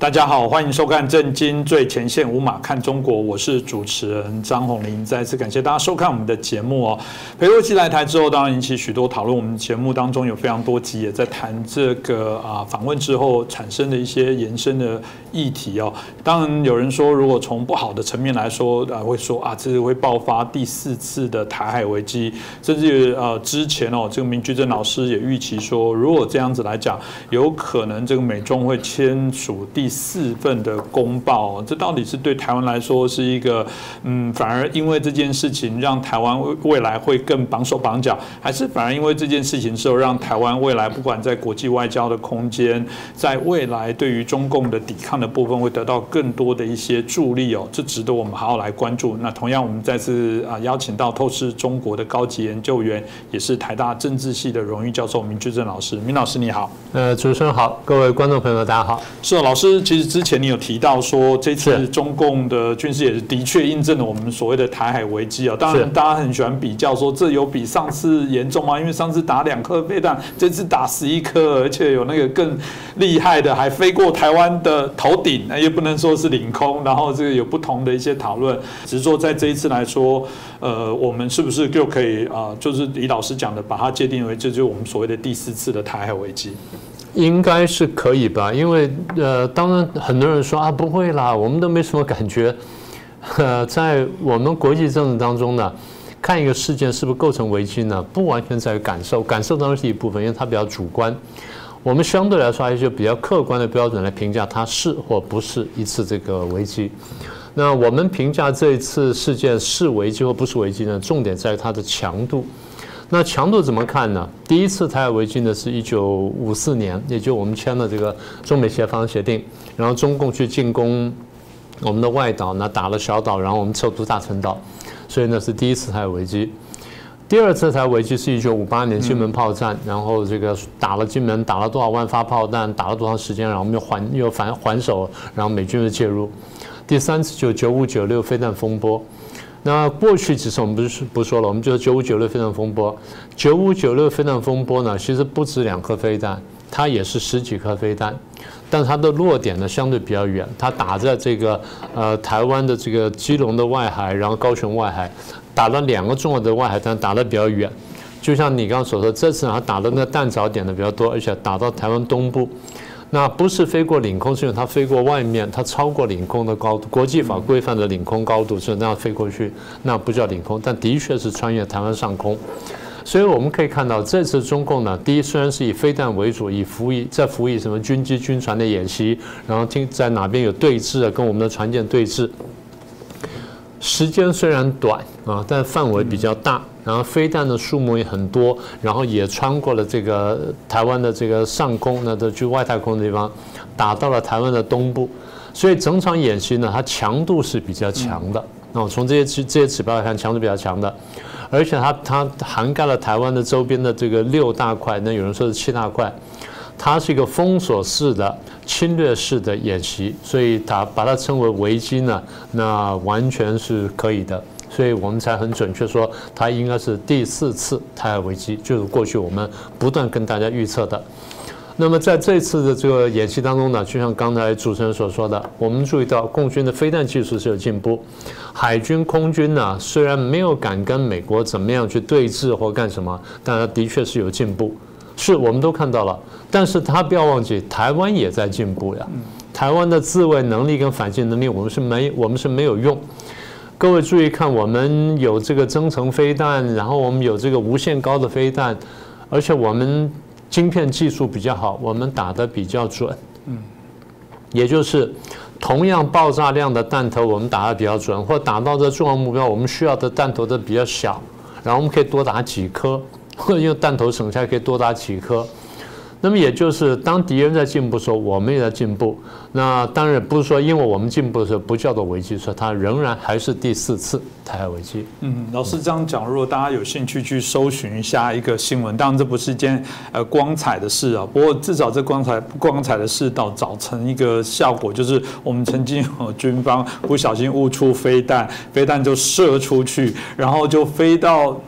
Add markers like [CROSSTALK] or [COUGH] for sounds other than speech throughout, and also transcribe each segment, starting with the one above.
大家好，欢迎收看《震惊最前线》，无马看中国，我是主持人张宏林。再次感谢大家收看我们的节目哦。裴洛西来台之后，当然引起许多讨论。我们节目当中有非常多集也在谈这个啊访问之后产生的一些延伸的议题哦。当然有人说，如果从不好的层面来说，啊会说啊，这是会爆发第四次的台海危机，甚至呃之前哦，这个明居正老师也预期说，如果这样子来讲，有可能这个美中会签署第。四份的公报，这到底是对台湾来说是一个，嗯，反而因为这件事情让台湾未来会更绑手绑脚，还是反而因为这件事情之后让台湾未来不管在国际外交的空间，在未来对于中共的抵抗的部分会得到更多的一些助力哦，这值得我们好好来关注。那同样，我们再次啊邀请到透视中国的高级研究员，也是台大政治系的荣誉教授明居正老师，明老师你好。呃，主持人好，各位观众朋友大家好。是老师。其实之前你有提到说，这次中共的军事也是的确印证了我们所谓的台海危机啊。当然，大家很喜欢比较说，这有比上次严重吗？因为上次打两颗飞弹，这次打十一颗，而且有那个更厉害的，还飞过台湾的头顶，那也不能说是领空。然后这个有不同的一些讨论，只是说在这一次来说，呃，我们是不是就可以啊，就是李老师讲的，把它界定为这就是我们所谓的第四次的台海危机。应该是可以吧，因为呃，当然很多人说啊，不会啦，我们都没什么感觉。[LAUGHS] 呃，在我们国际政治当中呢，看一个事件是不是构成危机呢，不完全在于感受，感受当然是一部分，因为它比较主观。我们相对来说还是比较客观的标准来评价它是或不是一次这个危机。那我们评价这一次事件是危机或不是危机呢？重点在于它的强度。那强度怎么看呢？第一次台海危机呢，是一九五四年，也就我们签了这个中美协防协定，然后中共去进攻我们的外岛，那打了小岛，然后我们撤出大陈岛，所以呢是第一次台海危机。第二次台海危机是一九五八年金门炮战，然后这个打了金门，打了多少万发炮弹，打了多长时间，然后我们又还又反还手，然后美军又介入。第三次就九五九六飞弹风波。那过去几次我们不是不说了，我们就是九五九六飞弹风波。九五九六飞弹风波呢，其实不止两颗飞弹，它也是十几颗飞弹，但它的落点呢相对比较远，它打在这个呃台湾的这个基隆的外海，然后高雄外海，打了两个重要的外海弹，打得比较远。就像你刚刚所说，这次它打的那个弹着点的比较多，而且打到台湾东部。那不是飞过领空，是因为它飞过外面，它超过领空的高度，国际法规范的领空高度是那样飞过去，那不叫领空，但的确是穿越台湾上空。所以我们可以看到，这次中共呢，第一虽然是以飞弹为主，以服役在服役什么军机、军船的演习，然后听在哪边有对峙啊，跟我们的船舰对峙。时间虽然短啊，但范围比较大，然后飞弹的数目也很多，然后也穿过了这个台湾的这个上空，那都去外太空的地方，打到了台湾的东部，所以整场演习呢，它强度是比较强的。那我从这些指这些指标来看，强度比较强的，而且它它涵盖了台湾的周边的这个六大块，那有人说是七大块。它是一个封锁式的侵略式的演习，所以它把它称为危机呢，那完全是可以的，所以我们才很准确说它应该是第四次台海危机，就是过去我们不断跟大家预测的。那么在这次的这个演习当中呢，就像刚才主持人所说的，我们注意到共军的飞弹技术是有进步，海军空军呢虽然没有敢跟美国怎么样去对峙或干什么，但它的确是有进步。是我们都看到了，但是他不要忘记，台湾也在进步呀。台湾的自卫能力跟反击能力，我们是没我们是没有用。各位注意看，我们有这个增程飞弹，然后我们有这个无限高的飞弹，而且我们晶片技术比较好，我们打的比较准。嗯，也就是同样爆炸量的弹头，我们打的比较准，或打到的重要目标，我们需要的弹头的比较小，然后我们可以多打几颗。或者用弹头省下可以多打几颗，那么也就是当敌人在进步的时候，我们也在进步。那当然不是说因为我们进步的时候不叫做危机，说它仍然还是第四次台海危机。嗯，老师这样讲，如果大家有兴趣去搜寻一下一个新闻，当然这不是一件呃光彩的事啊。不过至少这光彩不光彩的事，到造成一个效果，就是我们曾经有军方不小心误出飞弹，飞弹就射出去，然后就飞到。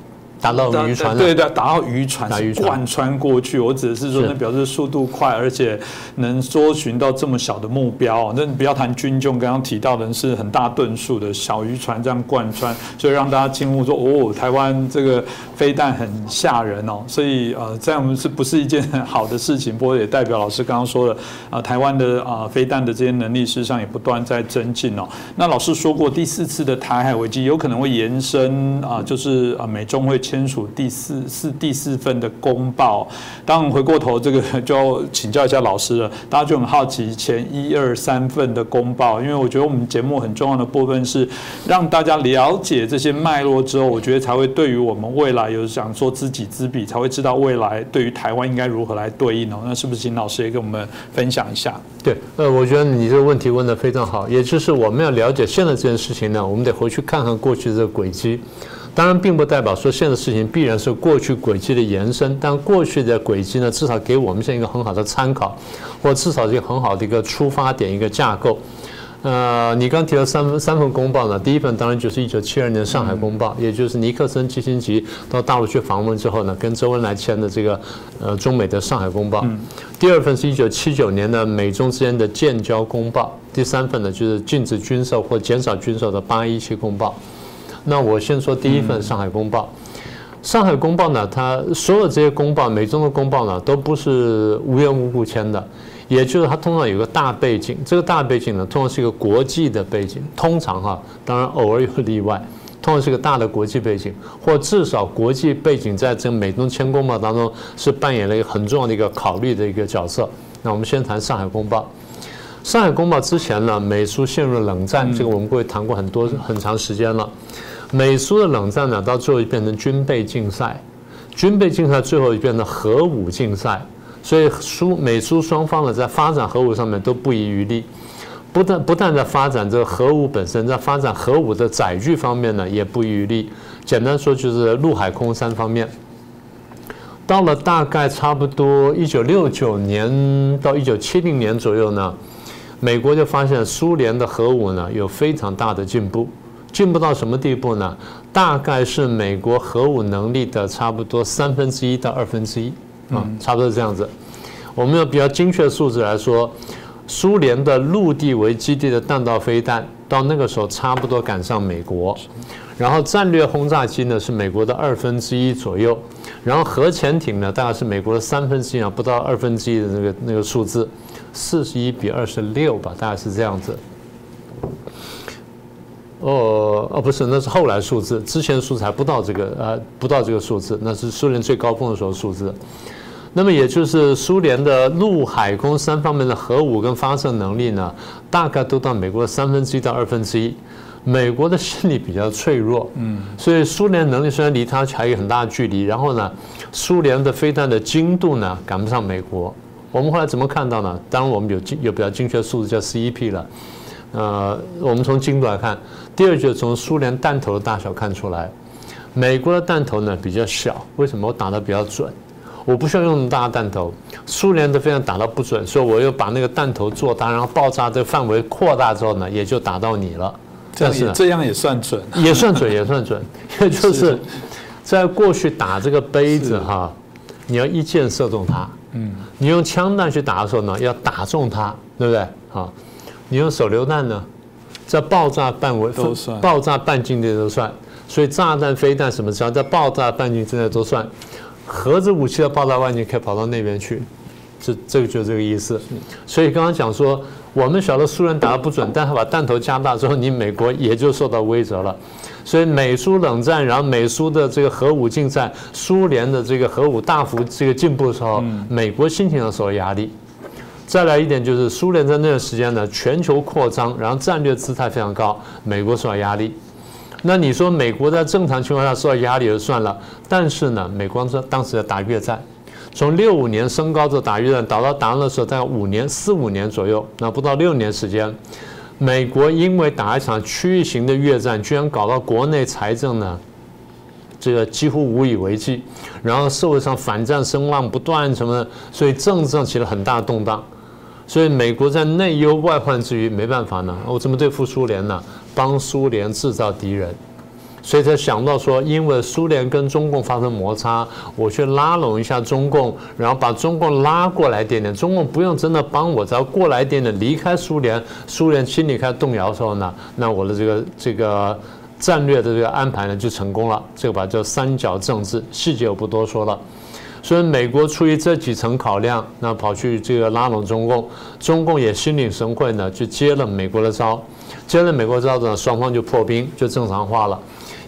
打到渔船，对对，打到渔船是贯穿过去。我指的是说，那表示速度快，而且能搜寻到这么小的目标。那不要谈军用，刚刚提到的是很大吨数的小渔船这样贯穿，所以让大家惊呼说：“哦，台湾这个飞弹很吓人哦。”所以呃，这样是不是一件很好的事情？不过也代表老师刚刚说的啊，台湾的啊飞弹的这些能力，事实上也不断在增进哦。那老师说过，第四次的台海危机有可能会延伸啊，就是啊美中会签署第四四第四份的公报。当回过头这个 [LAUGHS] 就请教一下老师了，大家就很好奇前一二三份的公报，因为我觉得我们节目很重要的部分是让大家了解这些脉络之后，我觉得才会对于我们未来有想说知己知彼，才会知道未来对于台湾应该如何来对应哦。那是不是请老师也跟我们分享一下？对，呃，我觉得你这个问题问得非常好，也就是我们要了解现在这件事情呢，我们得回去看看过去的轨迹。当然，并不代表说现在的事情必然是过去轨迹的延伸，但过去的轨迹呢，至少给我们现在一个很好的参考，或至少是一个很好的一个出发点、一个架构。呃，你刚提到三份三份公报呢，第一份当然就是一九七二年上海公报，也就是尼克森、基辛格到大陆去访问之后呢，跟周恩来签的这个呃中美的上海公报。第二份是一九七九年的美中之间的建交公报。第三份呢，就是禁止军售或减少军售的八一七公报。那我先说第一份上海公报。上海公报呢，它所有这些公报，美中的公报呢，都不是无缘无故签的。也就是它通常有个大背景，这个大背景呢，通常是一个国际的背景。通常哈，当然偶尔有例外，通常是个大的国际背景，或至少国际背景在这个美中签公报当中是扮演了一个很重要的一个考虑的一个角色。那我们先谈上海公报。上海公报之前呢，美苏陷入冷战，这个我们过去谈过很多很长时间了。美苏的冷战呢，到最后就变成军备竞赛，军备竞赛最后就变成核武竞赛。所以苏美苏双方呢，在发展核武上面都不遗余力，不但不但在发展这个核武本身，在发展核武的载具方面呢，也不遗余力。简单说，就是陆海空三方面。到了大概差不多一九六九年到一九七零年左右呢，美国就发现苏联的核武呢有非常大的进步，进步到什么地步呢？大概是美国核武能力的差不多三分之一到二分之一。啊，差不多是这样子。我们用比较精确的数字来说，苏联的陆地为基地的弹道飞弹，到那个时候差不多赶上美国。然后战略轰炸机呢是美国的二分之一左右，然后核潜艇呢大概是美国的三分之一啊，不到二分之一的那个那个数字，四十一比二十六吧，大概是这样子。哦哦，不是，那是后来数字，之前数字还不到这个呃，不到这个数字，那是苏联最高峰的时候数字。那么也就是苏联的陆海空三方面的核武跟发射能力呢，大概都到美国的三分之一到二分之一。美国的心理比较脆弱，嗯，所以苏联能力虽然离它还有很大的距离，然后呢，苏联的飞弹的精度呢赶不上美国。我们后来怎么看到呢？当然我们有精有比较精确的数字叫 CEP 了。呃，我们从精度来看，第二就是从苏联弹头的大小看出来，美国的弹头呢比较小，为什么？我打的比较准，我不需要用那么大的弹头。苏联的非常打到不准，所以我又把那个弹头做大，然后爆炸的范围扩大之后呢，也就打到你了。这样是这样也算准，也算准，也算准。也 [LAUGHS] 就是在过去打这个杯子哈，你要一箭射中它，嗯，你用枪弹去打的时候呢，要打中它，对不对？好。你用手榴弹呢，在爆炸范围都算，爆炸半径内都算，所以炸弹、飞弹什么只要在爆炸半径之内都算。核子武器的爆炸半径可以跑到那边去，这这个就这个意思。所以刚刚讲说，我们晓得苏联打的不准，但他把弹头加大之后，你美国也就受到威胁了。所以美苏冷战，然后美苏的这个核武竞赛，苏联的这个核武大幅这个进步的时候，美国心情上受到压力。再来一点就是苏联在那段时间呢，全球扩张，然后战略姿态非常高，美国受到压力。那你说美国在正常情况下受到压力也就算了，但是呢，美国当当时在打越战，从六五年升高着打越战，打到打的时候大概五年四五年左右，那不到六年时间，美国因为打一场区域型的越战，居然搞到国内财政呢，这个几乎无以为继，然后社会上反战声浪不断什么，所以政治上起了很大的动荡。所以美国在内忧外患之余没办法呢，我怎么对付苏联呢？帮苏联制造敌人，所以才想到说，因为苏联跟中共发生摩擦，我去拉拢一下中共，然后把中共拉过来一点点，中共不用真的帮我，只要过来一点点，离开苏联，苏联心里开始动摇的时候呢，那我的这个这个战略的这个安排呢就成功了。这个把叫三角政治，细节我不多说了。所以美国出于这几层考量，那跑去这个拉拢中共，中共也心领神会呢，就接了美国的招，接了美国招呢，双方就破冰，就正常化了。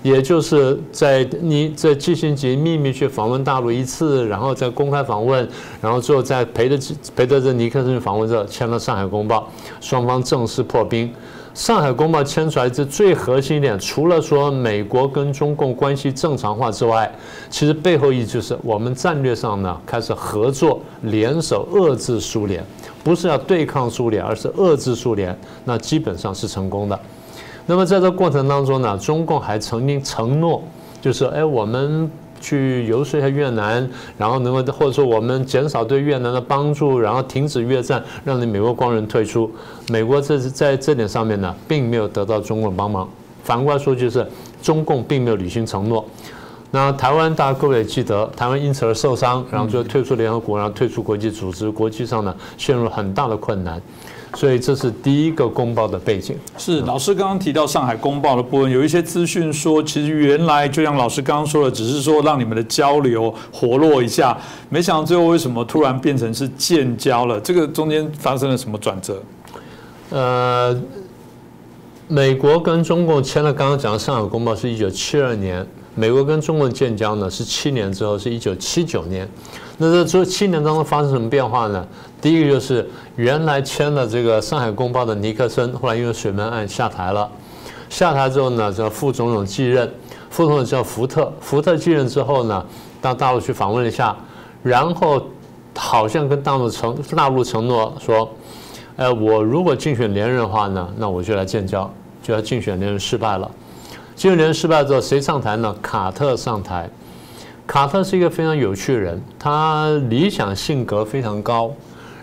也就是在你在季辛吉秘密去访问大陆一次，然后再公开访问，然后最后再陪着陪着这尼克森访问这签了《上海公报》，双方正式破冰。《上海公报》牵出来这最核心一点，除了说美国跟中共关系正常化之外，其实背后意义就是我们战略上呢开始合作联手遏制苏联，不是要对抗苏联，而是遏制苏联，那基本上是成功的。那么在这过程当中呢，中共还曾经承诺，就是哎我们。去游说一下越南，然后能够或者说我们减少对越南的帮助，然后停止越战，让你美国光人退出。美国这是在这点上面呢，并没有得到中共帮忙。反过来说，就是中共并没有履行承诺。那台湾大家各位也记得，台湾因此而受伤，然后就退出联合国，然后退出国际组织，国际上呢陷入很大的困难。所以这是第一个公报的背景。是老师刚刚提到上海公报的部分，有一些资讯说，其实原来就像老师刚刚说的，只是说让你们的交流活络一下，没想到最后为什么突然变成是建交了？这个中间发生了什么转折？呃，美国跟中共签了刚刚讲的上海公报是一九七二年，美国跟中共建交呢是七年之后，是一九七九年。那这这七年当中发生什么变化呢？第一个就是原来签了这个《上海公报》的尼克森，后来因为水门案下台了。下台之后呢，叫副总统继任，副总统叫福特。福特继任之后呢，到大陆去访问了一下，然后好像跟大陆承大陆承诺说，呃，我如果竞选连任的话呢，那我就来建交。就要竞选连任失败了，竞选连失败之后，谁上台呢？卡特上台。卡特是一个非常有趣的人，他理想性格非常高，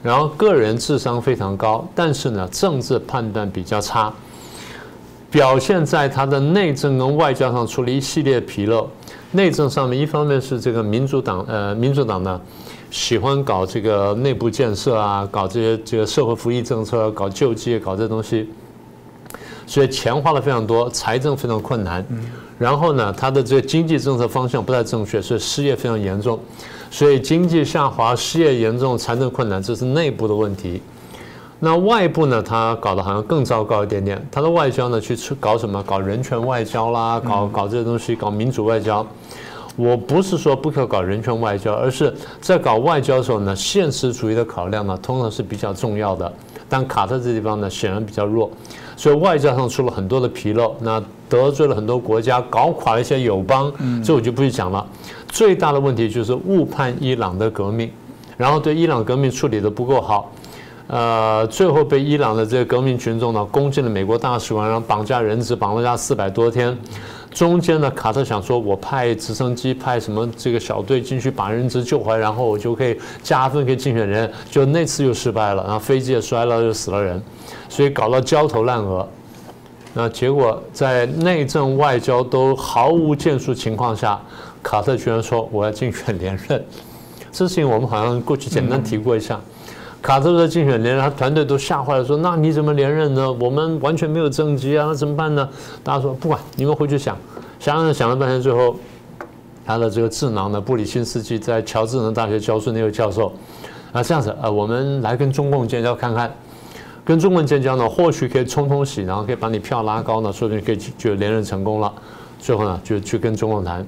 然后个人智商非常高，但是呢，政治判断比较差，表现在他的内政跟外交上出了一系列纰漏。内政上面，一方面是这个民主党，呃，民主党呢喜欢搞这个内部建设啊，搞这些这个社会福利政策，搞救济，搞这东西，所以钱花了非常多，财政非常困难。然后呢，他的这个经济政策方向不太正确，所以失业非常严重，所以经济下滑、失业严重、财政困难，这是内部的问题。那外部呢，他搞得好像更糟糕一点点。他的外交呢，去搞什么？搞人权外交啦，搞搞这些东西，搞民主外交。我不是说不可搞人权外交，而是在搞外交的时候呢，现实主义的考量呢，通常是比较重要的。但卡特这地方呢，显然比较弱，所以外交上出了很多的纰漏，那得罪了很多国家，搞垮了一些友邦，这我就不去讲了。最大的问题就是误判伊朗的革命，然后对伊朗革命处理的不够好，呃，最后被伊朗的这些革命群众呢攻进了美国大使馆，然后绑架人质，绑了家四百多天。中间呢，卡特想说，我派直升机，派什么这个小队进去把人质救回来，然后我就可以加分给竞选人。就那次又失败了，然后飞机也摔了，又死了人，所以搞到焦头烂额。那结果在内政外交都毫无建树情况下，卡特居然说我要竞选连任。这事情我们好像过去简单提过一下。卡特的竞选连任，他团队都吓坏了，说：“那你怎么连任呢？我们完全没有政绩啊，那怎么办呢？”大家说：“不管，你们回去想。”想想想了半天，最后他的这个智囊呢，布里辛斯基在乔治城大学教书那位教授啊，这样子啊，我们来跟中共建交看看，跟中共建交呢，或许可以冲冲喜，然后可以把你票拉高呢，说不定可以就连任成功了。最后呢，就去跟中共谈。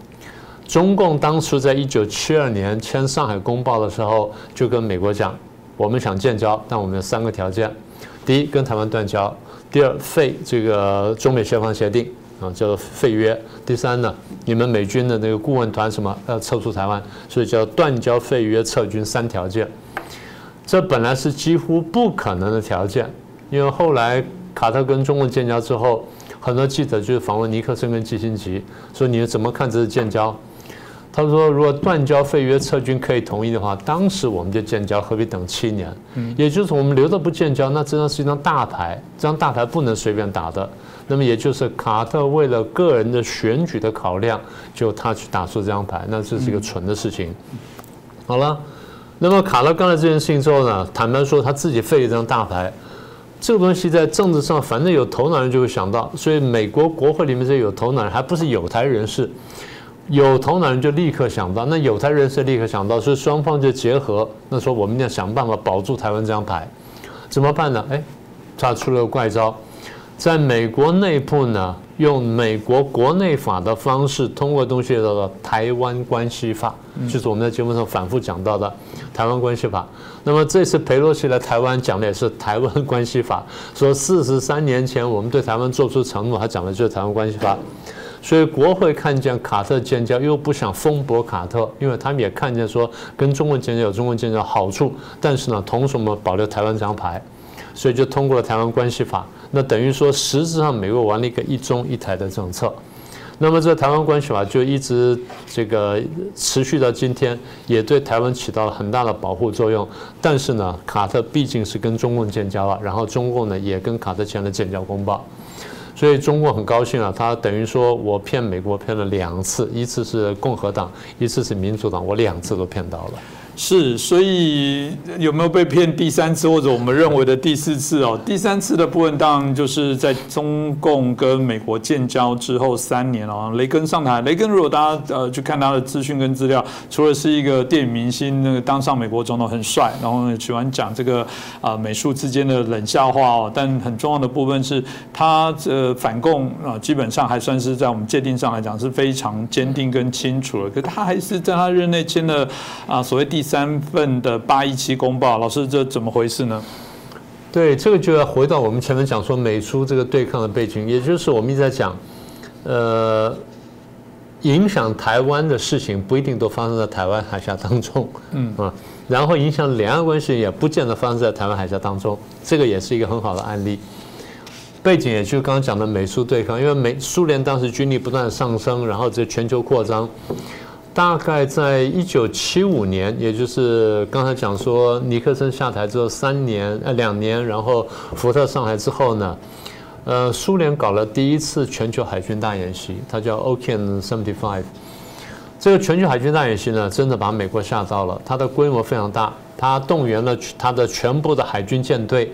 中共当初在一九七二年签《上海公报》的时候，就跟美国讲。我们想建交，但我们有三个条件：第一，跟台湾断交；第二，废这个中美协防协定啊，叫做废约；第三呢，你们美军的那个顾问团什么要撤出台湾，所以叫断交、废约、撤军三条件。这本来是几乎不可能的条件，因为后来卡特跟中共建交之后，很多记者就访问尼克森跟基辛格，说你怎么看这是建交？他说，如果断交、废约、撤军可以同意的话，当时我们就建交，何必等七年？嗯，也就是我们留着不建交，那这张是一张大牌，这张大牌不能随便打的。那么也就是卡特为了个人的选举的考量，就他去打出这张牌，那这是一个蠢的事情。好了，那么卡特干了这件事情之后呢，坦白说他自己废一张大牌，这个东西在政治上，反正有头脑人就会想到，所以美国国会里面这些有头脑人，还不是有台人士。有头脑人就立刻想到，那有台人士立刻想到，所以双方就结合。那说我们要想办法保住台湾这张牌，怎么办呢？哎，他出了个怪招，在美国内部呢，用美国国内法的方式，通过东西叫做《台湾关系法》，就是我们在节目上反复讲到的《台湾关系法》。那么这次佩洛西来台湾讲的也是《台湾关系法》，说四十三年前我们对台湾做出承诺，他讲的就是《台湾关系法》。所以国会看见卡特建交，又不想封驳卡特，因为他们也看见说跟中国建交有中国建交好处，但是呢，同时我们保留台湾这张牌，所以就通过了台湾关系法。那等于说实质上美国玩了一个一中一台的政策。那么这台湾关系法就一直这个持续到今天，也对台湾起到了很大的保护作用。但是呢，卡特毕竟是跟中共建交了，然后中共呢也跟卡特签了建交公报。所以中国很高兴啊，他等于说我骗美国骗了两次，一次是共和党，一次是民主党，我两次都骗到了。是，所以有没有被骗第三次或者我们认为的第四次哦？第三次的部分当然就是在中共跟美国建交之后三年哦，雷根上台。雷根如果大家呃去看他的资讯跟资料，除了是一个电影明星，那个当上美国总统很帅，然后喜欢讲这个啊美术之间的冷笑话哦，但很重要的部分是他这反共啊，基本上还算是在我们界定上来讲是非常坚定跟清楚了。可他还是在他任内签了啊所谓第。三份的八一七公报，老师这怎么回事呢？对，这个就要回到我们前面讲说美苏这个对抗的背景，也就是我们一直在讲，呃，影响台湾的事情不一定都发生在台湾海峡当中，嗯啊，然后影响两岸关系也不见得发生在台湾海峡当中，这个也是一个很好的案例。背景也就是刚刚讲的美苏对抗，因为美苏联当时军力不断上升，然后这全球扩张。大概在一九七五年，也就是刚才讲说尼克森下台之后三年呃两年，然后福特上台之后呢，呃，苏联搞了第一次全球海军大演习，它叫 Okean Seventy Five。这个全球海军大演习呢，真的把美国吓到了，它的规模非常大，它动员了它的全部的海军舰队，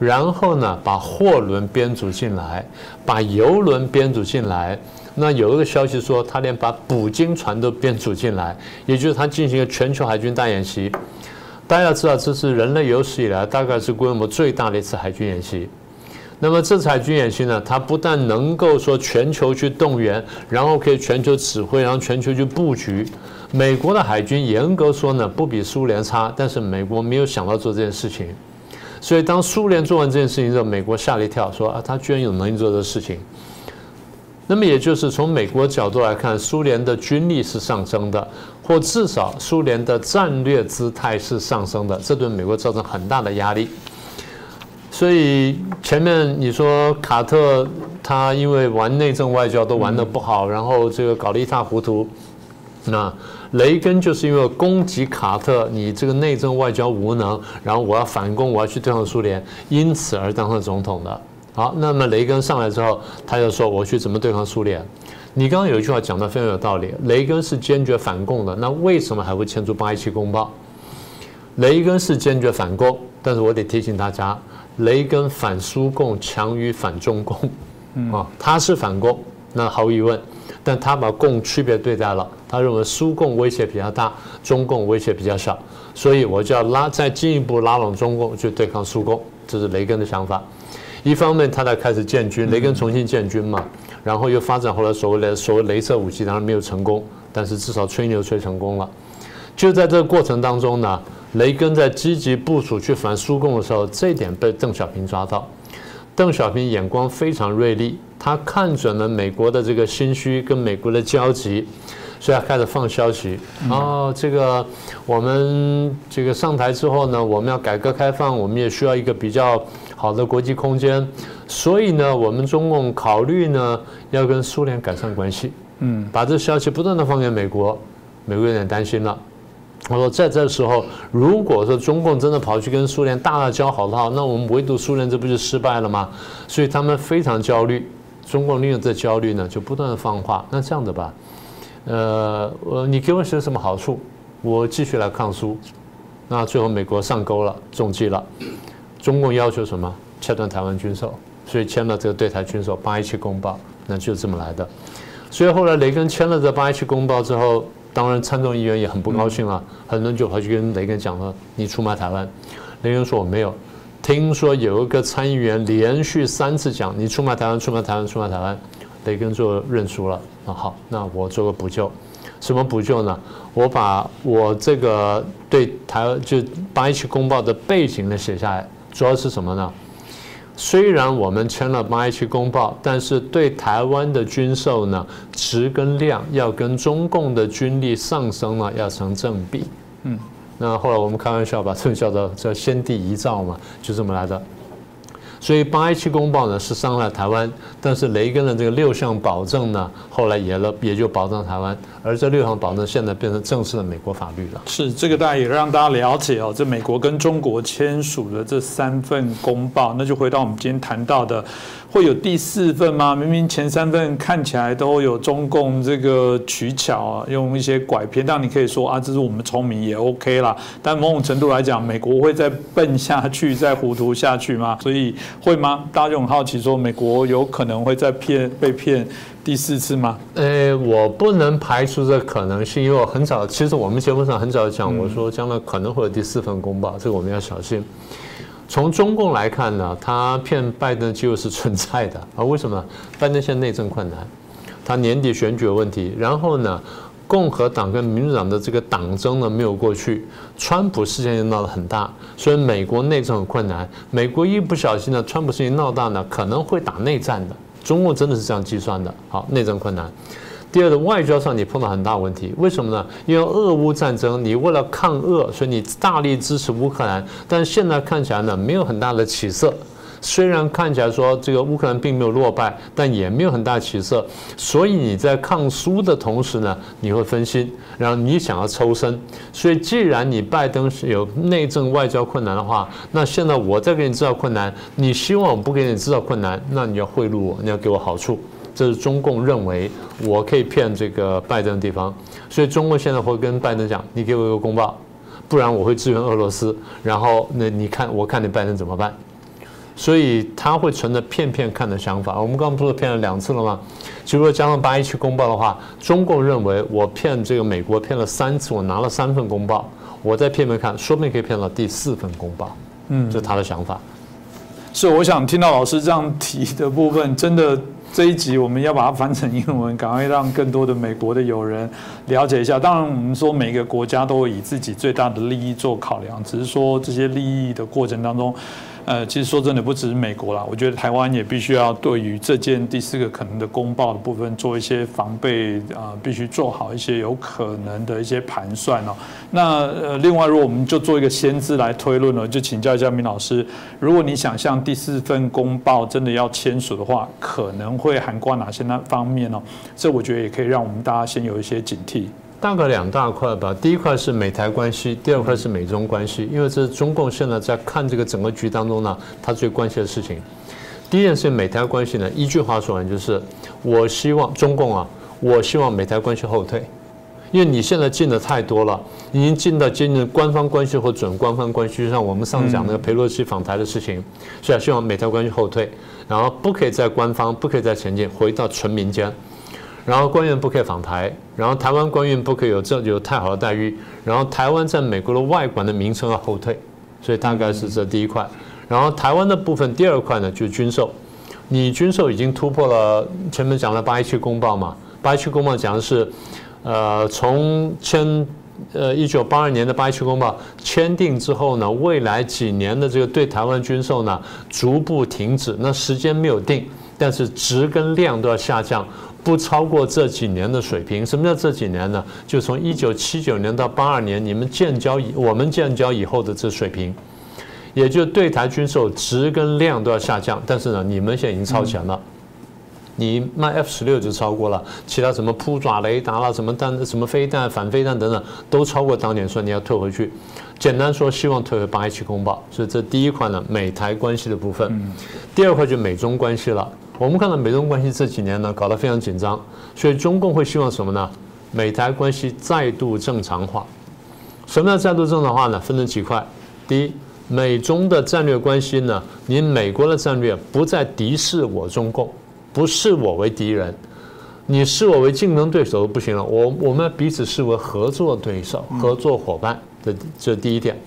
然后呢，把货轮编组进来，把油轮编组进来。那有一个消息说，他连把捕鲸船都编组进来，也就是他进行了全球海军大演习。大家知道，这是人类有史以来大概是规模最大的一次海军演习。那么这次海军演习呢，它不但能够说全球去动员，然后可以全球指挥，然后全球去布局。美国的海军严格说呢，不比苏联差，但是美国没有想到做这件事情。所以当苏联做完这件事情之后，美国吓了一跳，说啊，他居然有能力做这事情。那么也就是从美国角度来看，苏联的军力是上升的，或至少苏联的战略姿态是上升的，这对美国造成很大的压力。所以前面你说卡特他因为玩内政外交都玩得不好，然后这个搞得一塌糊涂。那雷根就是因为攻击卡特，你这个内政外交无能，然后我要反攻，我要去对抗苏联，因此而当上总统的。好，那么雷根上来之后，他就说我去怎么对抗苏联？你刚刚有一句话讲的非常有道理，雷根是坚决反共的，那为什么还会签署八一七公报？雷根是坚决反共，但是我得提醒大家，雷根反苏共强于反中共，啊，他是反共，那毫无疑问，但他把共区别对待了，他认为苏共威胁比较大，中共威胁比较小，所以我就要拉再进一步拉拢中共去对抗苏共，这是雷根的想法。一方面，他在开始建军，雷根重新建军嘛，然后又发展后来所谓的所谓镭射武器，当然没有成功，但是至少吹牛吹成功了。就在这个过程当中呢，雷根在积极部署去反苏共的时候，这一点被邓小平抓到。邓小平眼光非常锐利，他看准了美国的这个心虚跟美国的交集，所以他开始放消息。哦，这个我们这个上台之后呢，我们要改革开放，我们也需要一个比较。好的国际空间，所以呢，我们中共考虑呢要跟苏联改善关系，嗯，把这消息不断的放给美国，美国有点担心了。他说，在这时候，如果说中共真的跑去跟苏联大大交好的话，那我们围堵苏联，这不就失败了吗？所以他们非常焦虑。中共利用这焦虑呢，就不断的放话。那这样的吧，呃，我你给我些什么好处，我继续来抗苏。那最后美国上钩了，中计了。中共要求什么？切断台湾军售，所以签了这个对台军售八一七公报，那就这么来的。所以后来雷根签了这八一七公报之后。当然，参众议员也很不高兴了，很多人就跑去跟雷根讲了：“你出卖台湾。”雷根说：“我没有。”听说有一个参议员连续三次讲：“你出卖台湾，出卖台湾，出卖台湾。”雷根就认输了。那好，那我做个补救，什么补救呢？我把我这个对台就八一七公报的背景呢写下来，主要是什么呢？虽然我们签了八一七公报，但是对台湾的军售呢，值跟量要跟中共的军力上升呢，要成正比。嗯，那后来我们开玩笑把这个叫做叫先帝遗诏嘛，就这么来的。所以八一七公报呢是伤害台湾，但是雷根的这个六项保证呢，后来也了也就保障台湾，而这六项保证现在变成正式的美国法律了。是这个，大家也让大家了解哦，这美国跟中国签署的这三份公报，那就回到我们今天谈到的。会有第四份吗？明明前三份看起来都有中共这个取巧啊，用一些拐骗。但你可以说啊，这是我们聪明也 OK 啦。但某种程度来讲，美国会再笨下去、再糊涂下去吗？所以会吗？大家就很好奇，说美国有可能会再骗被骗第四次吗？呃，我不能排除这可能性，因为我很早，其实我们节目上很早讲，我说将来可能会有第四份公报，这个我们要小心。从中共来看呢，他骗拜登机会是存在的 [LAUGHS] 啊？为什么？拜登现在内政困难，他年底选举有问题，然后呢，共和党跟民主党的这个党争呢没有过去，川普事件又闹得很大，所以美国内政很困难。美国一不小心呢，川普事情闹大呢，可能会打内战的。中共真的是这样计算的。好，内政困难。第二个，外交上你碰到很大问题，为什么呢？因为俄乌战争，你为了抗俄，所以你大力支持乌克兰，但现在看起来呢，没有很大的起色。虽然看起来说这个乌克兰并没有落败，但也没有很大起色。所以你在抗苏的同时呢，你会分心，然后你想要抽身。所以既然你拜登是有内政外交困难的话，那现在我在给你制造困难，你希望我不给你制造困难，那你要贿赂我，你要给我好处。这是中共认为我可以骗这个拜登的地方，所以中共现在会跟拜登讲：“你给我一个公报，不然我会支援俄罗斯。”然后那你看，我看你拜登怎么办？所以他会存着骗骗看的想法。我们刚刚不是骗了两次了吗？如果加上八一七公报的话，中共认为我骗这个美国骗了三次，我拿了三份公报，我再骗骗看，说不定可以骗到第四份公报。嗯，这是他的想法。是，我想听到老师这样提的部分，真的。这一集我们要把它翻成英文，赶快让更多的美国的友人了解一下。当然，我们说每个国家都会以自己最大的利益做考量，只是说这些利益的过程当中。呃，其实说真的，不只是美国啦，我觉得台湾也必须要对于这件第四个可能的公报的部分做一些防备啊，必须做好一些有可能的一些盘算哦。那呃，另外，如果我们就做一个先知来推论了，就请教一下明老师，如果你想象第四份公报真的要签署的话，可能会涵盖哪些那方面呢？这我觉得也可以让我们大家先有一些警惕。大概两大块吧，第一块是美台关系，第二块是美中关系，因为这是中共现在在看这个整个局当中呢，他最关心的事情。第一件事情，美台关系呢，一句话说完就是，我希望中共啊，我希望美台关系后退，因为你现在进的太多了，已经进到接近官方关系或准官方关系，就像我们上次讲那个佩洛西访台的事情，所以希望美台关系后退，然后不可以在官方，不可以再前进，回到纯民间。然后官员不可以访台，然后台湾官员不可以有这有太好的待遇，然后台湾在美国的外管的名称要后退，所以大概是这第一块。然后台湾的部分第二块呢，就是军售，你军售已经突破了前面讲了八一七公报嘛，八一七公报讲的是，呃，从签呃一九八二年的八一七公报签订之后呢，未来几年的这个对台湾军售呢，逐步停止，那时间没有定，但是值跟量都要下降。不超过这几年的水平。什么叫这几年呢？就从一九七九年到八二年，你们建交以我们建交以后的这水平，也就对台军售值跟量都要下降。但是呢，你们现在已经超前了。你卖 F 十六就超过了，其他什么扑爪雷达啦、什么弹、什么飞弹、反飞弹等等，都超过当年，说你要退回去。简单说，希望退回八一七公报。所以这第一块呢，美台关系的部分。第二块就美中关系了。我们看到美中关系这几年呢，搞得非常紧张，所以中共会希望什么呢？美台关系再度正常化。什么叫再度正常化呢？分成几块。第一，美中的战略关系呢，你美国的战略不再敌视我中共，不视我为敌人，你视我为竞争对手不行了。我我们彼此视为合作对手、合作伙伴。这这第一点。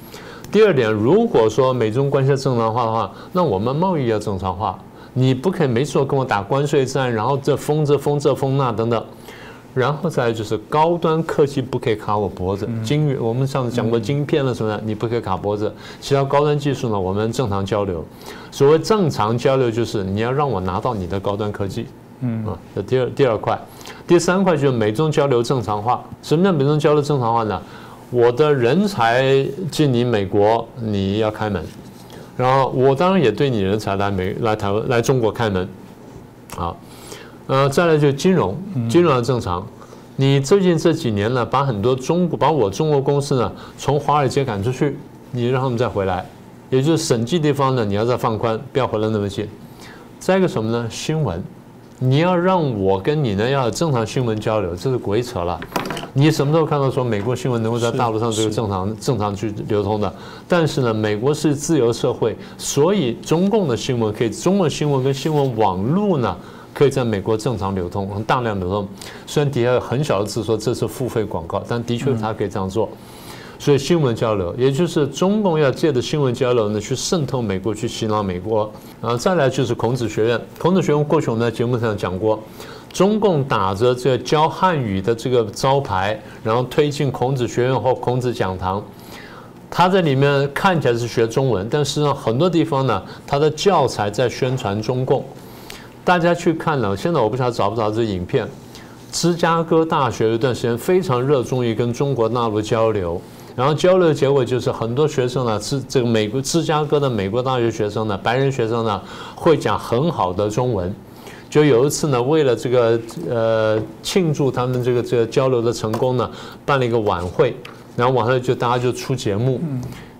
第二点，如果说美中关系正常化的话，那我们贸易要正常化。你不可以没错跟我打关税战，然后这封这封这封那等等。然后再就是高端科技不可以卡我脖子，晶圆我们上次讲过晶片了什么的，你不可以卡脖子。其他高端技术呢，我们正常交流。所谓正常交流，就是你要让我拿到你的高端科技。嗯啊，这第二第二块，第三块就是美中交流正常化。什么叫美中交流正常化呢？我的人才进你美国，你要开门。然后我当然也对你人才来美来台湾来中国开门。好。呃，再来就金融，金融要正常。你最近这几年呢，把很多中国，把我中国公司呢，从华尔街赶出去，你让他们再回来，也就是审计地方呢，你要再放宽，不要回来那么近。再一个什么呢？新闻，你要让我跟你呢要正常新闻交流，这是鬼扯了。你什么时候看到说美国新闻能够在大陆上这个正常正常去流通的？但是呢，美国是自由社会，所以中共的新闻可以，中文新闻跟新闻网络呢？可以在美国正常流通，大量流通。虽然底下有很小的字说这是付费广告，但的确它可以这样做。所以新闻交流，也就是中共要借着新闻交流呢，去渗透美国，去洗脑美国。然后再来就是孔子学院。孔子学院过去我们在节目上讲过，中共打着这个教汉语的这个招牌，然后推进孔子学院或孔子讲堂。他在里面看起来是学中文，但实际上很多地方呢，他的教材在宣传中共。大家去看了，现在我不晓得找不找这影片。芝加哥大学有一段时间非常热衷于跟中国大陆交流，然后交流的结果就是很多学生呢，是这个美国芝加哥的美国大学学生呢，白人学生呢会讲很好的中文。就有一次呢，为了这个呃庆祝他们这个这个交流的成功呢，办了一个晚会，然后晚上就大家就出节目，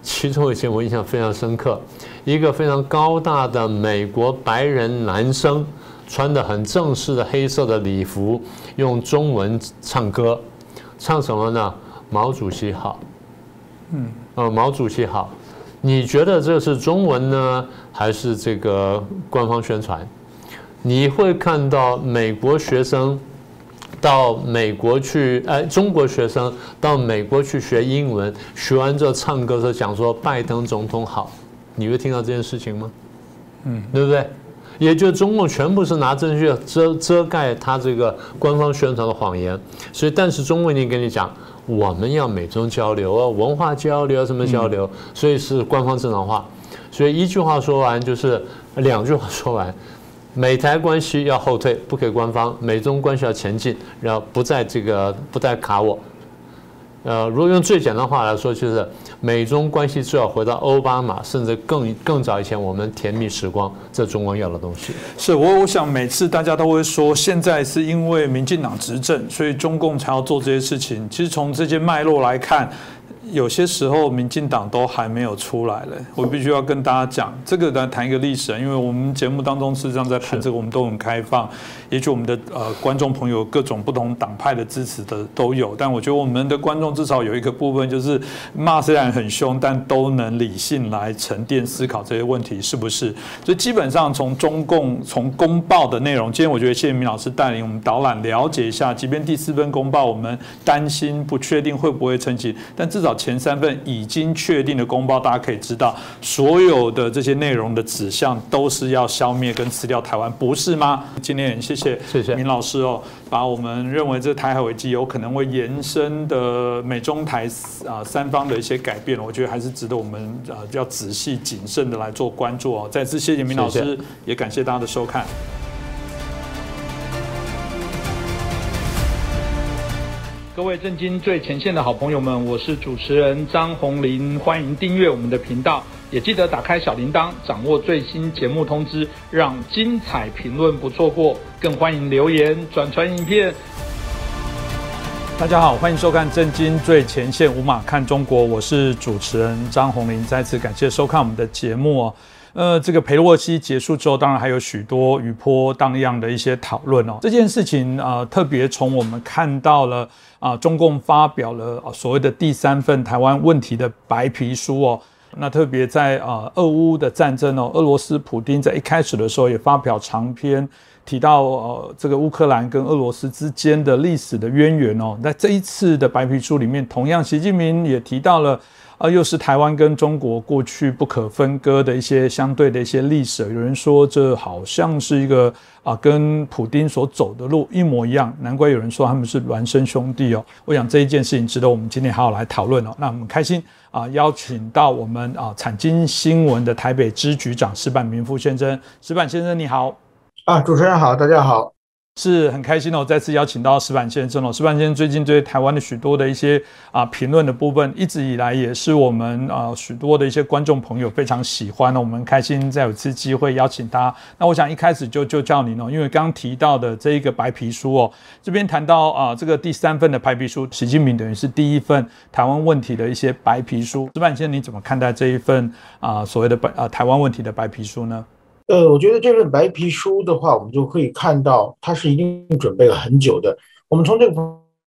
其中一些我印象非常深刻。一个非常高大的美国白人男生，穿的很正式的黑色的礼服，用中文唱歌，唱什么呢？毛主席好，嗯，呃，毛主席好。你觉得这是中文呢，还是这个官方宣传？你会看到美国学生到美国去，哎，中国学生到美国去学英文，学完之后唱歌的时候讲说拜登总统好。你会听到这件事情吗？嗯，对不对？也就中共全部是拿证据遮遮盖他这个官方宣传的谎言，所以但是中共已经跟你讲，我们要美中交流啊，文化交流啊，什么交流？所以是官方正常化。所以一句话说完就是两句话说完，美台关系要后退，不可以官方；美中关系要前进，然后不再这个不再卡我。呃，如果用最简单话来说，就是美中关系最好回到奥巴马，甚至更更早以前我们甜蜜时光，这中国要的东西。是我，我想每次大家都会说，现在是因为民进党执政，所以中共才要做这些事情。其实从这些脉络来看。有些时候，民进党都还没有出来了。我必须要跟大家讲，这个来谈一个历史，因为我们节目当中事实上在谈这个，我们都很开放。也许我们的呃观众朋友各种不同党派的支持的都有，但我觉得我们的观众至少有一个部分，就是骂虽然很凶，但都能理性来沉淀思考这些问题是不是？所以基本上从中共从公报的内容，今天我觉得谢谢明老师带领我们导览了解一下，即便第四份公报，我们担心不确定会不会成型，但至少。前三份已经确定的公报，大家可以知道，所有的这些内容的指向都是要消灭跟吃掉台湾，不是吗？今天谢谢谢谢明老师哦，把我们认为这台海危机有可能会延伸的美中台啊三方的一些改变，我觉得还是值得我们啊要仔细谨慎的来做关注哦。再次谢谢明老师，也感谢大家的收看。各位震惊最前线的好朋友们，我是主持人张宏林，欢迎订阅我们的频道，也记得打开小铃铛，掌握最新节目通知，让精彩评论不错过。更欢迎留言转传影片。大家好，欢迎收看《震惊最前线》，无马看中国，我是主持人张宏林，再次感谢收看我们的节目。呃，这个裴洛西结束之后，当然还有许多余波荡漾的一些讨论哦。这件事情啊，特别从我们看到了啊，中共发表了所谓的第三份台湾问题的白皮书哦。那特别在啊，俄乌的战争哦，俄罗斯普京在一开始的时候也发表长篇提到呃，这个乌克兰跟俄罗斯之间的历史的渊源哦。那这一次的白皮书里面，同样习近平也提到了。啊，又是台湾跟中国过去不可分割的一些相对的一些历史。有人说这好像是一个啊，跟普丁所走的路一模一样。难怪有人说他们是孪生兄弟哦。我想这一件事情值得我们今天好好来讨论哦。那我们开心啊，邀请到我们啊产经新闻的台北支局长石板明夫先生。石板先生你好。啊，主持人好，大家好。是很开心哦，再次邀请到石板先生哦。石板先生最近对台湾的许多的一些啊评论的部分，一直以来也是我们啊许多的一些观众朋友非常喜欢的。我们开心再有次机会邀请他。那我想一开始就就叫您哦，因为刚刚提到的这一个白皮书哦，这边谈到啊这个第三份的白皮书，习近平等于是第一份台湾问题的一些白皮书。石板先生，你怎么看待这一份啊所谓的白啊台湾问题的白皮书呢？呃，我觉得这份白皮书的话，我们就可以看到它是一定准备了很久的。我们从这个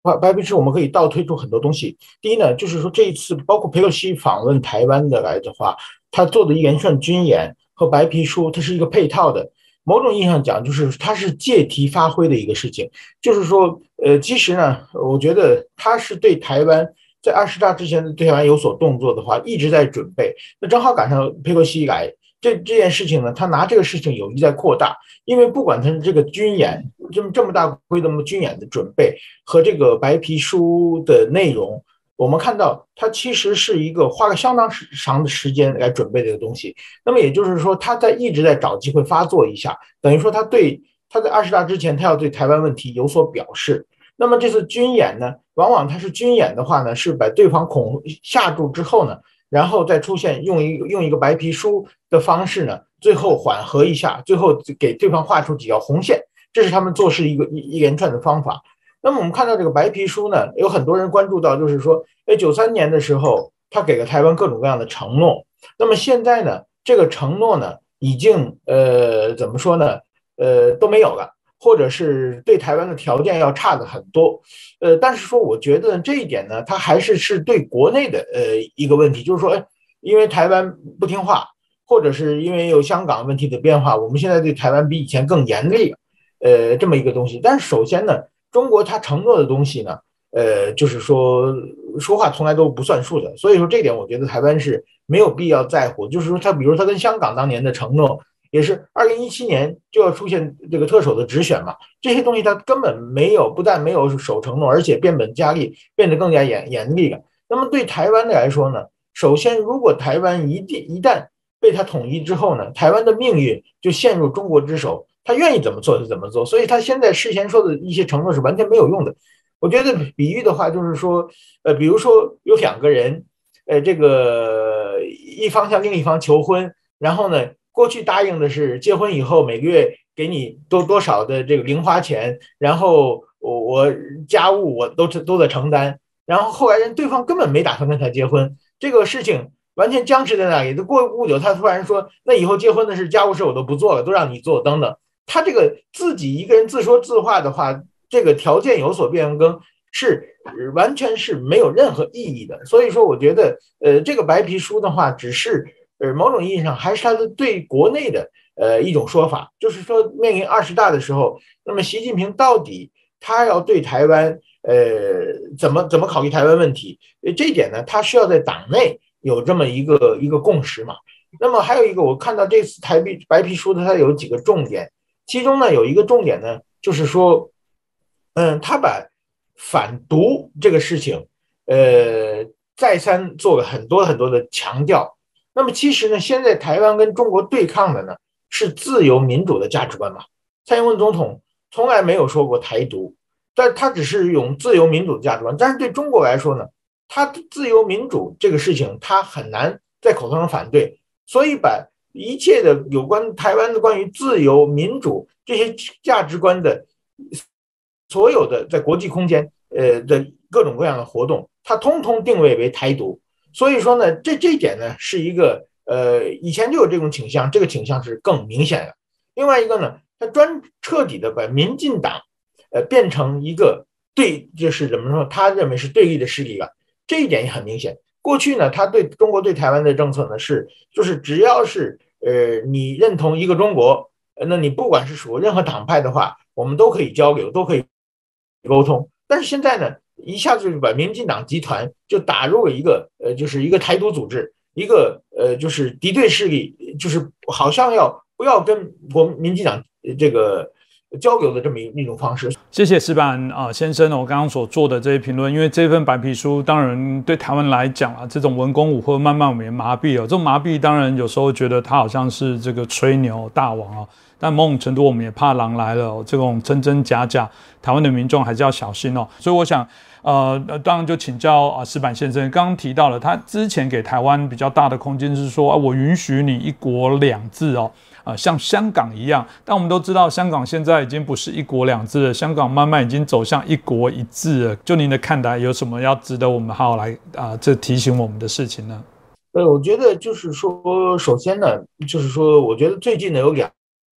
白白皮书，我们可以倒推出很多东西。第一呢，就是说这一次包括佩洛西访问台湾的来的话，他做的一连串军演和白皮书，它是一个配套的。某种意义上讲，就是它是借题发挥的一个事情。就是说，呃，其实呢，我觉得他是对台湾在二十大之前对台湾有所动作的话，一直在准备。那正好赶上佩洛西来。这这件事情呢，他拿这个事情有意在扩大，因为不管他是这个军演这么这么大规模军演的准备和这个白皮书的内容，我们看到他其实是一个花了相当长的时间来准备这个东西。那么也就是说，他在一直在找机会发作一下，等于说他对他在二十大之前，他要对台湾问题有所表示。那么这次军演呢，往往他是军演的话呢，是把对方恐吓住之后呢。然后再出现用一用一个白皮书的方式呢，最后缓和一下，最后给对方画出几条红线，这是他们做事一个一一连串的方法。那么我们看到这个白皮书呢，有很多人关注到，就是说，哎，九三年的时候他给了台湾各种各样的承诺，那么现在呢，这个承诺呢，已经呃怎么说呢，呃都没有了。或者是对台湾的条件要差的很多，呃，但是说我觉得这一点呢，它还是是对国内的呃一个问题，就是说，哎，因为台湾不听话，或者是因为有香港问题的变化，我们现在对台湾比以前更严厉，呃，这么一个东西。但是首先呢，中国它承诺的东西呢，呃，就是说说话从来都不算数的，所以说这点我觉得台湾是没有必要在乎，就是说他比如他跟香港当年的承诺。也是二零一七年就要出现这个特首的直选嘛？这些东西他根本没有，不但没有守承诺，而且变本加厉，变得更加严严厉了。那么对台湾的来说呢？首先，如果台湾一定一旦被他统一之后呢，台湾的命运就陷入中国之手，他愿意怎么做就怎么做。所以他现在事先说的一些承诺是完全没有用的。我觉得比喻的话就是说，呃，比如说有两个人，呃，这个一方向另一方求婚，然后呢？过去答应的是结婚以后每个月给你多多少的这个零花钱，然后我我家务我都都在承担，然后后来人对方根本没打算跟他结婚，这个事情完全僵持在那里。都过不久，他突然说：“那以后结婚的事家务事我都不做了，都让你做。”等等，他这个自己一个人自说自话的话，这个条件有所变更是完全是没有任何意义的。所以说，我觉得呃，这个白皮书的话只是。呃，某种意义上还是他的对国内的呃一种说法，就是说面临二十大的时候，那么习近平到底他要对台湾呃怎么怎么考虑台湾问题？呃，这一点呢，他需要在党内有这么一个一个共识嘛。那么还有一个，我看到这次台币白皮书的它有几个重点，其中呢有一个重点呢，就是说，嗯，他把反独这个事情，呃，再三做了很多很多的强调。那么其实呢，现在台湾跟中国对抗的呢是自由民主的价值观嘛。蔡英文总统从来没有说过台独，但他只是用自由民主的价值观，但是对中国来说呢，他自由民主这个事情他很难在口头上反对，所以把一切的有关台湾的关于自由民主这些价值观的所有的在国际空间呃的各种各样的活动，他通通定位为台独。所以说呢，这这一点呢是一个呃以前就有这种倾向，这个倾向是更明显的。另外一个呢，他专彻底的把民进党呃变成一个对，就是怎么说，他认为是对立的势力了。这一点也很明显。过去呢，他对中国对台湾的政策呢是，就是只要是呃你认同一个中国，那你不管是属任何党派的话，我们都可以交流，都可以沟通。但是现在呢？一下子就把民进党集团就打入了一个呃，就是一个台独组织，一个呃，就是敌对势力，就是好像要不要跟国民进党这个交流的这么一一种方式。谢谢石板啊先生我刚刚所做的这些评论，因为这份白皮书当然对台湾来讲啊，这种文攻武或慢慢我们也麻痹了，这种麻痹当然有时候觉得他好像是这个吹牛大王啊。但某种程度，我们也怕狼来了，这种真真假假，台湾的民众还是要小心哦。所以我想，呃，当然就请教啊，石板先生刚刚提到了，他之前给台湾比较大的空间是说，啊，我允许你一国两制哦，啊，像香港一样。但我们都知道，香港现在已经不是一国两制了，香港慢慢已经走向一国一制了。就您的看待，有什么要值得我们好好来啊，这提醒我们的事情呢？呃，我觉得就是说，首先呢，就是说，我觉得最近呢有两。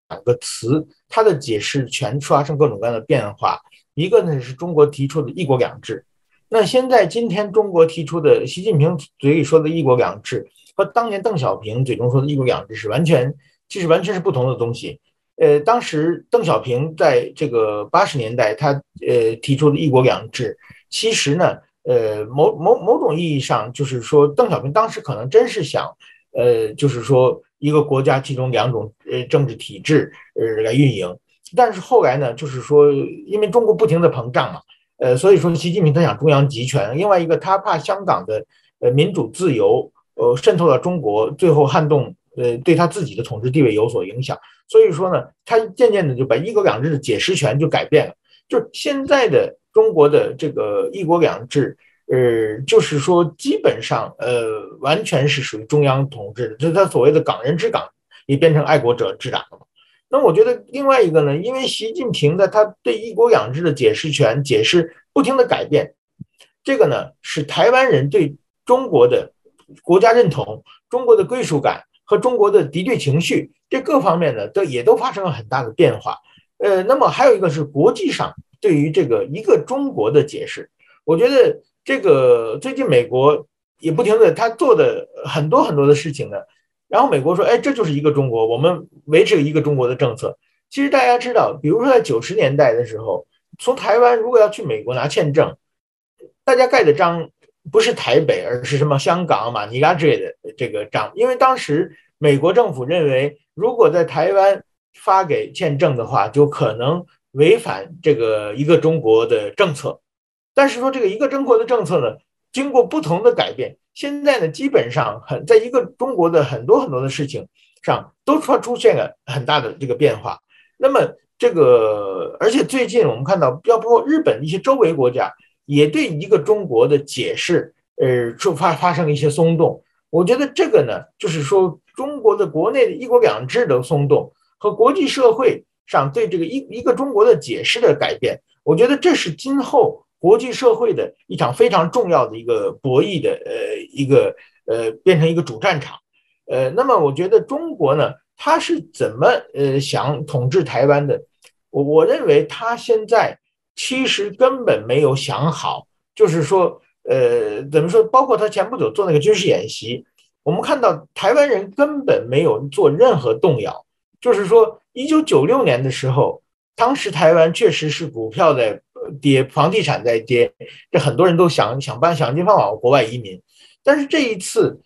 两个词，它的解释全发生各种各样的变化。一个呢是中国提出的一国两制，那现在今天中国提出的，习近平嘴里说的一国两制，和当年邓小平嘴中说的一国两制是完全，其实完全是不同的东西。呃，当时邓小平在这个八十年代，他呃提出的一国两制，其实呢，呃，某某某种意义上就是说，邓小平当时可能真是想，呃，就是说。一个国家其中两种呃政治体制呃来运营，但是后来呢，就是说因为中国不停的膨胀嘛，呃，所以说习近平他想中央集权，另外一个他怕香港的呃民主自由呃渗透到中国，最后撼动呃对他自己的统治地位有所影响，所以说呢，他渐渐的就把一国两制的解释权就改变了，就现在的中国的这个一国两制。呃，就是说，基本上，呃，完全是属于中央统治的，就是他所谓的“港人治港”，也变成爱国者治党了。那我觉得另外一个呢，因为习近平的他对“一国两制”的解释权解释不停的改变，这个呢，使台湾人对中国的国家认同、中国的归属感和中国的敌对情绪这各方面呢，都也都发生了很大的变化。呃，那么还有一个是国际上对于这个一个中国的解释，我觉得。这个最近美国也不停的，他做的很多很多的事情呢。然后美国说：“哎，这就是一个中国，我们维持一个中国的政策。”其实大家知道，比如说在九十年代的时候，从台湾如果要去美国拿签证，大家盖的章不是台北，而是什么香港、马尼拉之类的这个章，因为当时美国政府认为，如果在台湾发给签证的话，就可能违反这个一个中国的政策。但是说这个一个中国的政策呢，经过不同的改变，现在呢，基本上很在一个中国的很多很多的事情上都出出现了很大的这个变化。那么这个，而且最近我们看到，要包括日本一些周围国家也对一个中国的解释，呃，出发发生了一些松动。我觉得这个呢，就是说中国的国内的一国两制的松动和国际社会上对这个一一个中国的解释的改变，我觉得这是今后。国际社会的一场非常重要的一个博弈的呃一个呃变成一个主战场，呃，那么我觉得中国呢，他是怎么呃想统治台湾的？我我认为他现在其实根本没有想好，就是说呃怎么说？包括他前不久做那个军事演习，我们看到台湾人根本没有做任何动摇，就是说一九九六年的时候，当时台湾确实是股票在。跌，房地产在跌，这很多人都想想办想尽办法国外移民。但是这一次，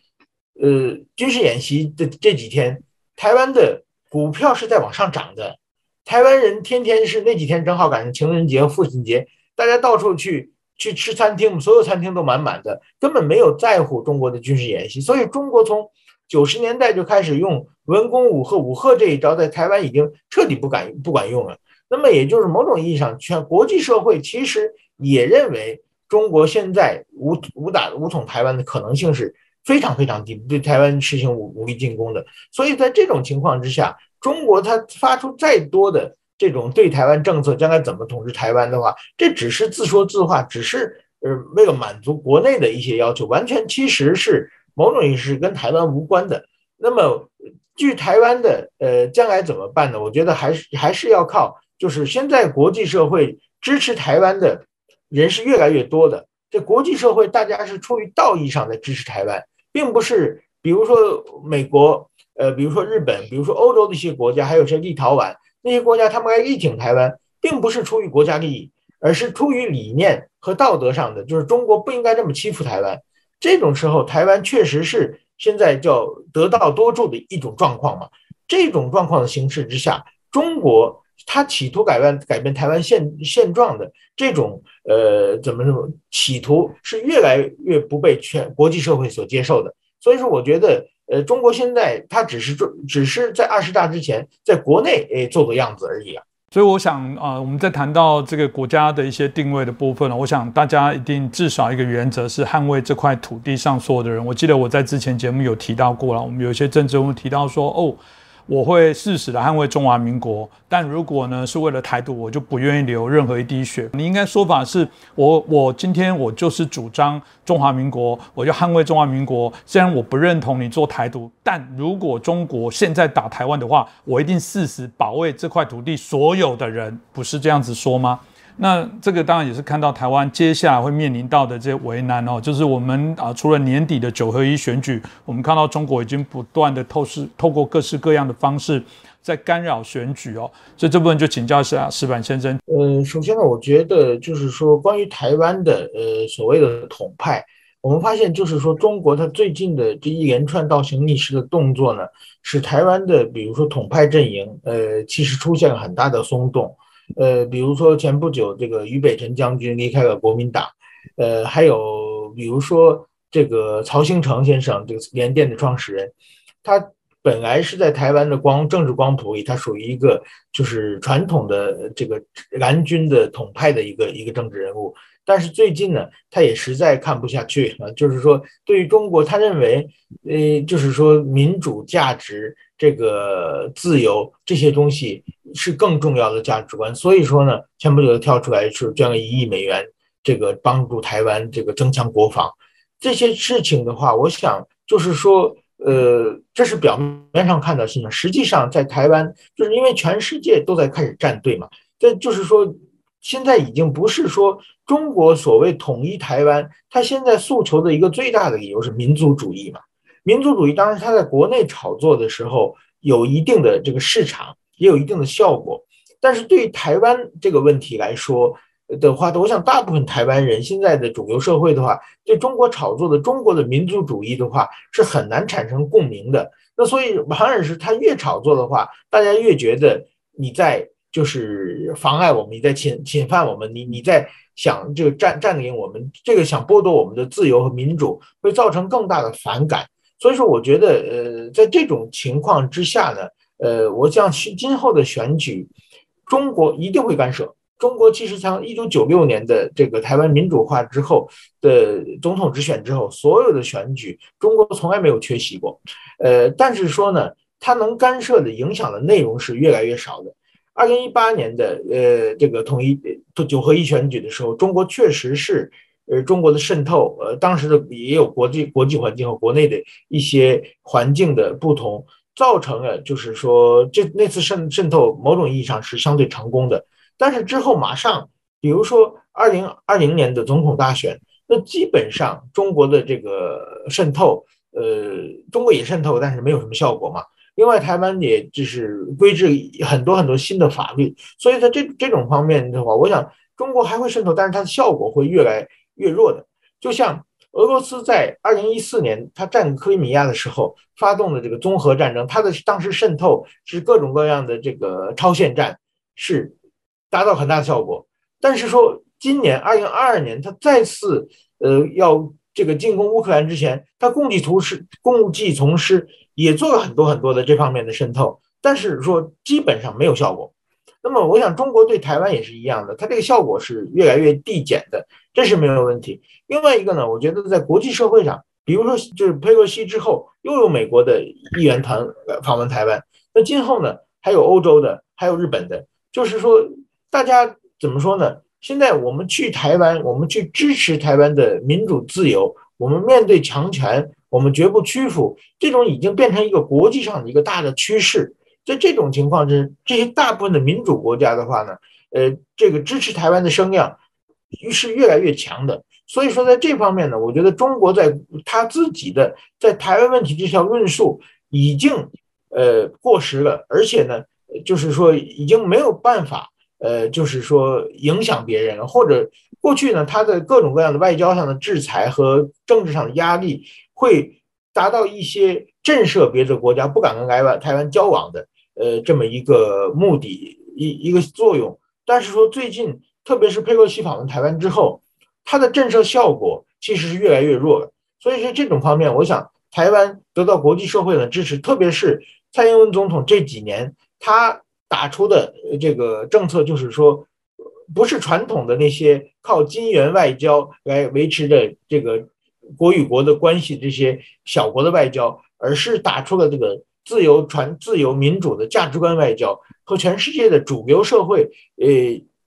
呃，军事演习的这几天，台湾的股票是在往上涨的。台湾人天天是那几天正好赶上情人节、父亲节，大家到处去去吃餐厅，所有餐厅都满满的，根本没有在乎中国的军事演习。所以中国从九十年代就开始用文攻武赫，武赫这一招在台湾已经彻底不敢不管用了。那么也就是某种意义上，全国际社会其实也认为中国现在武武打武统台湾的可能性是非常非常低，对台湾实行武武力进攻的。所以在这种情况之下，中国它发出再多的这种对台湾政策，将来怎么统治台湾的话，这只是自说自话，只是呃为了满足国内的一些要求，完全其实是某种意义是跟台湾无关的。那么，据台湾的呃将来怎么办呢？我觉得还是还是要靠。就是现在国际社会支持台湾的人是越来越多的，这国际社会大家是出于道义上的支持台湾，并不是比如说美国，呃，比如说日本，比如说欧洲的一些国家，还有些立陶宛那些国家，他们来力挺台湾，并不是出于国家利益，而是出于理念和道德上的，就是中国不应该这么欺负台湾。这种时候，台湾确实是现在叫得道多助的一种状况嘛。这种状况的形势之下，中国。他企图改变改变台湾现现状的这种呃怎么怎么企图是越来越不被全国际社会所接受的，所以说我觉得呃中国现在它只是做只是在二十大之前在国内诶做做样子而已啊。所以我想啊，我们在谈到这个国家的一些定位的部分呢，我想大家一定至少一个原则是捍卫这块土地上所有的人。我记得我在之前节目有提到过了，我们有一些政治人物提到说哦。我会誓死的捍卫中华民国，但如果呢是为了台独，我就不愿意流任何一滴血。你应该说法是我，我今天我就是主张中华民国，我就捍卫中华民国。虽然我不认同你做台独，但如果中国现在打台湾的话，我一定誓死保卫这块土地所有的人，不是这样子说吗？那这个当然也是看到台湾接下来会面临到的这些为难哦，就是我们啊，除了年底的九合一选举，我们看到中国已经不断的透视透过各式各样的方式在干扰选举哦，所以这部分就请教一下石板先生。呃，首先呢，我觉得就是说关于台湾的呃所谓的统派，我们发现就是说中国它最近的这一连串倒行逆施的动作呢，使台湾的比如说统派阵营呃其实出现了很大的松动。呃，比如说前不久这个俞北辰将军离开了国民党，呃，还有比如说这个曹兴诚先生，这个联电的创始人，他本来是在台湾的光政治光谱里，他属于一个就是传统的这个蓝军的统派的一个一个政治人物，但是最近呢，他也实在看不下去啊，就是说对于中国，他认为，呃，就是说民主价值。这个自由这些东西是更重要的价值观，所以说呢，前不久跳出来是捐了一亿美元，这个帮助台湾这个增强国防这些事情的话，我想就是说，呃，这是表面上看到事情，实际上在台湾，就是因为全世界都在开始站队嘛，这就是说，现在已经不是说中国所谓统一台湾，他现在诉求的一个最大的理由是民族主义嘛。民族主义当然，它在国内炒作的时候有一定的这个市场，也有一定的效果。但是对于台湾这个问题来说的话，我想大部分台湾人现在的主流社会的话，对中国炒作的中国的民族主义的话，是很难产生共鸣的。那所以，反而是他越炒作的话，大家越觉得你在就是妨碍我们，你在侵侵犯我们，你你在想这个占占领我们，这个想剥夺我们的自由和民主，会造成更大的反感。所以说，我觉得，呃，在这种情况之下呢，呃，我想今后的选举，中国一定会干涉。中国其实从一九九六年的这个台湾民主化之后的总统直选之后，所有的选举，中国从来没有缺席过。呃，但是说呢，它能干涉的影响的内容是越来越少的。二零一八年的呃这个统一九合一选举的时候，中国确实是。呃，中国的渗透，呃，当时的也有国际国际环境和国内的一些环境的不同，造成了就是说，这那次渗渗透某种意义上是相对成功的。但是之后马上，比如说二零二零年的总统大选，那基本上中国的这个渗透，呃，中国也渗透，但是没有什么效果嘛。另外，台湾也就是规制很多很多新的法律，所以在这这种方面的话，我想中国还会渗透，但是它的效果会越来。越弱的，就像俄罗斯在二零一四年他占克里米亚的时候发动的这个综合战争，它的当时渗透是各种各样的这个超限战，是达到很大的效果。但是说今年二零二二年他再次呃要这个进攻乌克兰之前，他共济图师共济从师也做了很多很多的这方面的渗透，但是说基本上没有效果。那么我想中国对台湾也是一样的，它这个效果是越来越递减的，这是没有问题。另外一个呢，我觉得在国际社会上，比如说就是佩洛西之后，又有美国的议员团访问台湾，那今后呢，还有欧洲的，还有日本的，就是说大家怎么说呢？现在我们去台湾，我们去支持台湾的民主自由，我们面对强权，我们绝不屈服，这种已经变成一个国际上的一个大的趋势。在这种情况之，这些大部分的民主国家的话呢，呃，这个支持台湾的声量是越来越强的。所以说，在这方面呢，我觉得中国在他自己的在台湾问题这条论述已经呃过时了，而且呢，就是说已经没有办法。呃，就是说影响别人了，或者过去呢，他的各种各样的外交上的制裁和政治上的压力，会达到一些震慑别的国家不敢跟台湾台湾交往的，呃，这么一个目的一一个作用。但是说最近，特别是佩洛西访问台湾之后，它的震慑效果其实是越来越弱了。所以说这种方面，我想台湾得到国际社会的支持，特别是蔡英文总统这几年他。打出的这个政策就是说，不是传统的那些靠金元外交来维持的这个国与国的关系这些小国的外交，而是打出了这个自由传自由民主的价值观外交和全世界的主流社会，呃，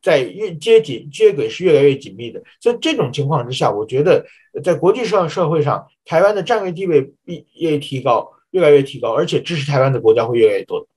在越接紧接轨是越来越紧密的。所以这种情况之下，我觉得在国际上社会上，台湾的战略地位必越提高，越来越提高，而且支持台湾的国家会越来越多。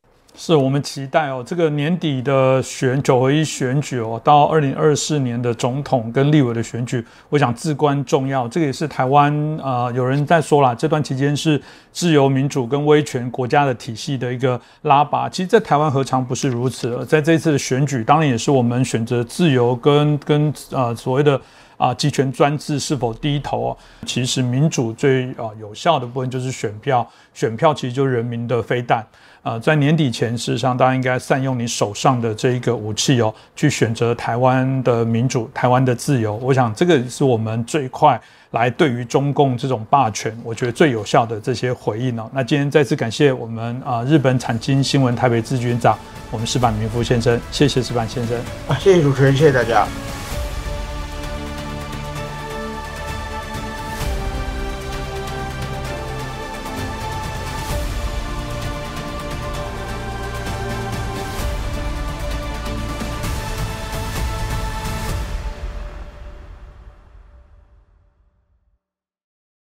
是我们期待哦，这个年底的选九合一选举哦，到二零二四年的总统跟立委的选举，我想至关重要。这个也是台湾啊，有人在说了，这段期间是自由民主跟威权国家的体系的一个拉拔。其实，在台湾何尝不是如此？在这一次的选举，当然也是我们选择自由跟跟呃所谓的啊集权专制是否低头。其实民主最啊有效的部分就是选票，选票其实就是人民的飞弹。呃，在年底前，事实上，大家应该善用你手上的这一个武器哦，去选择台湾的民主、台湾的自由。我想，这个是我们最快来对于中共这种霸权，我觉得最有效的这些回应哦。那今天再次感谢我们啊，日本产经新闻台北支局长，我们石板明夫先生，谢谢石板先生啊，谢谢主持人，谢谢大家。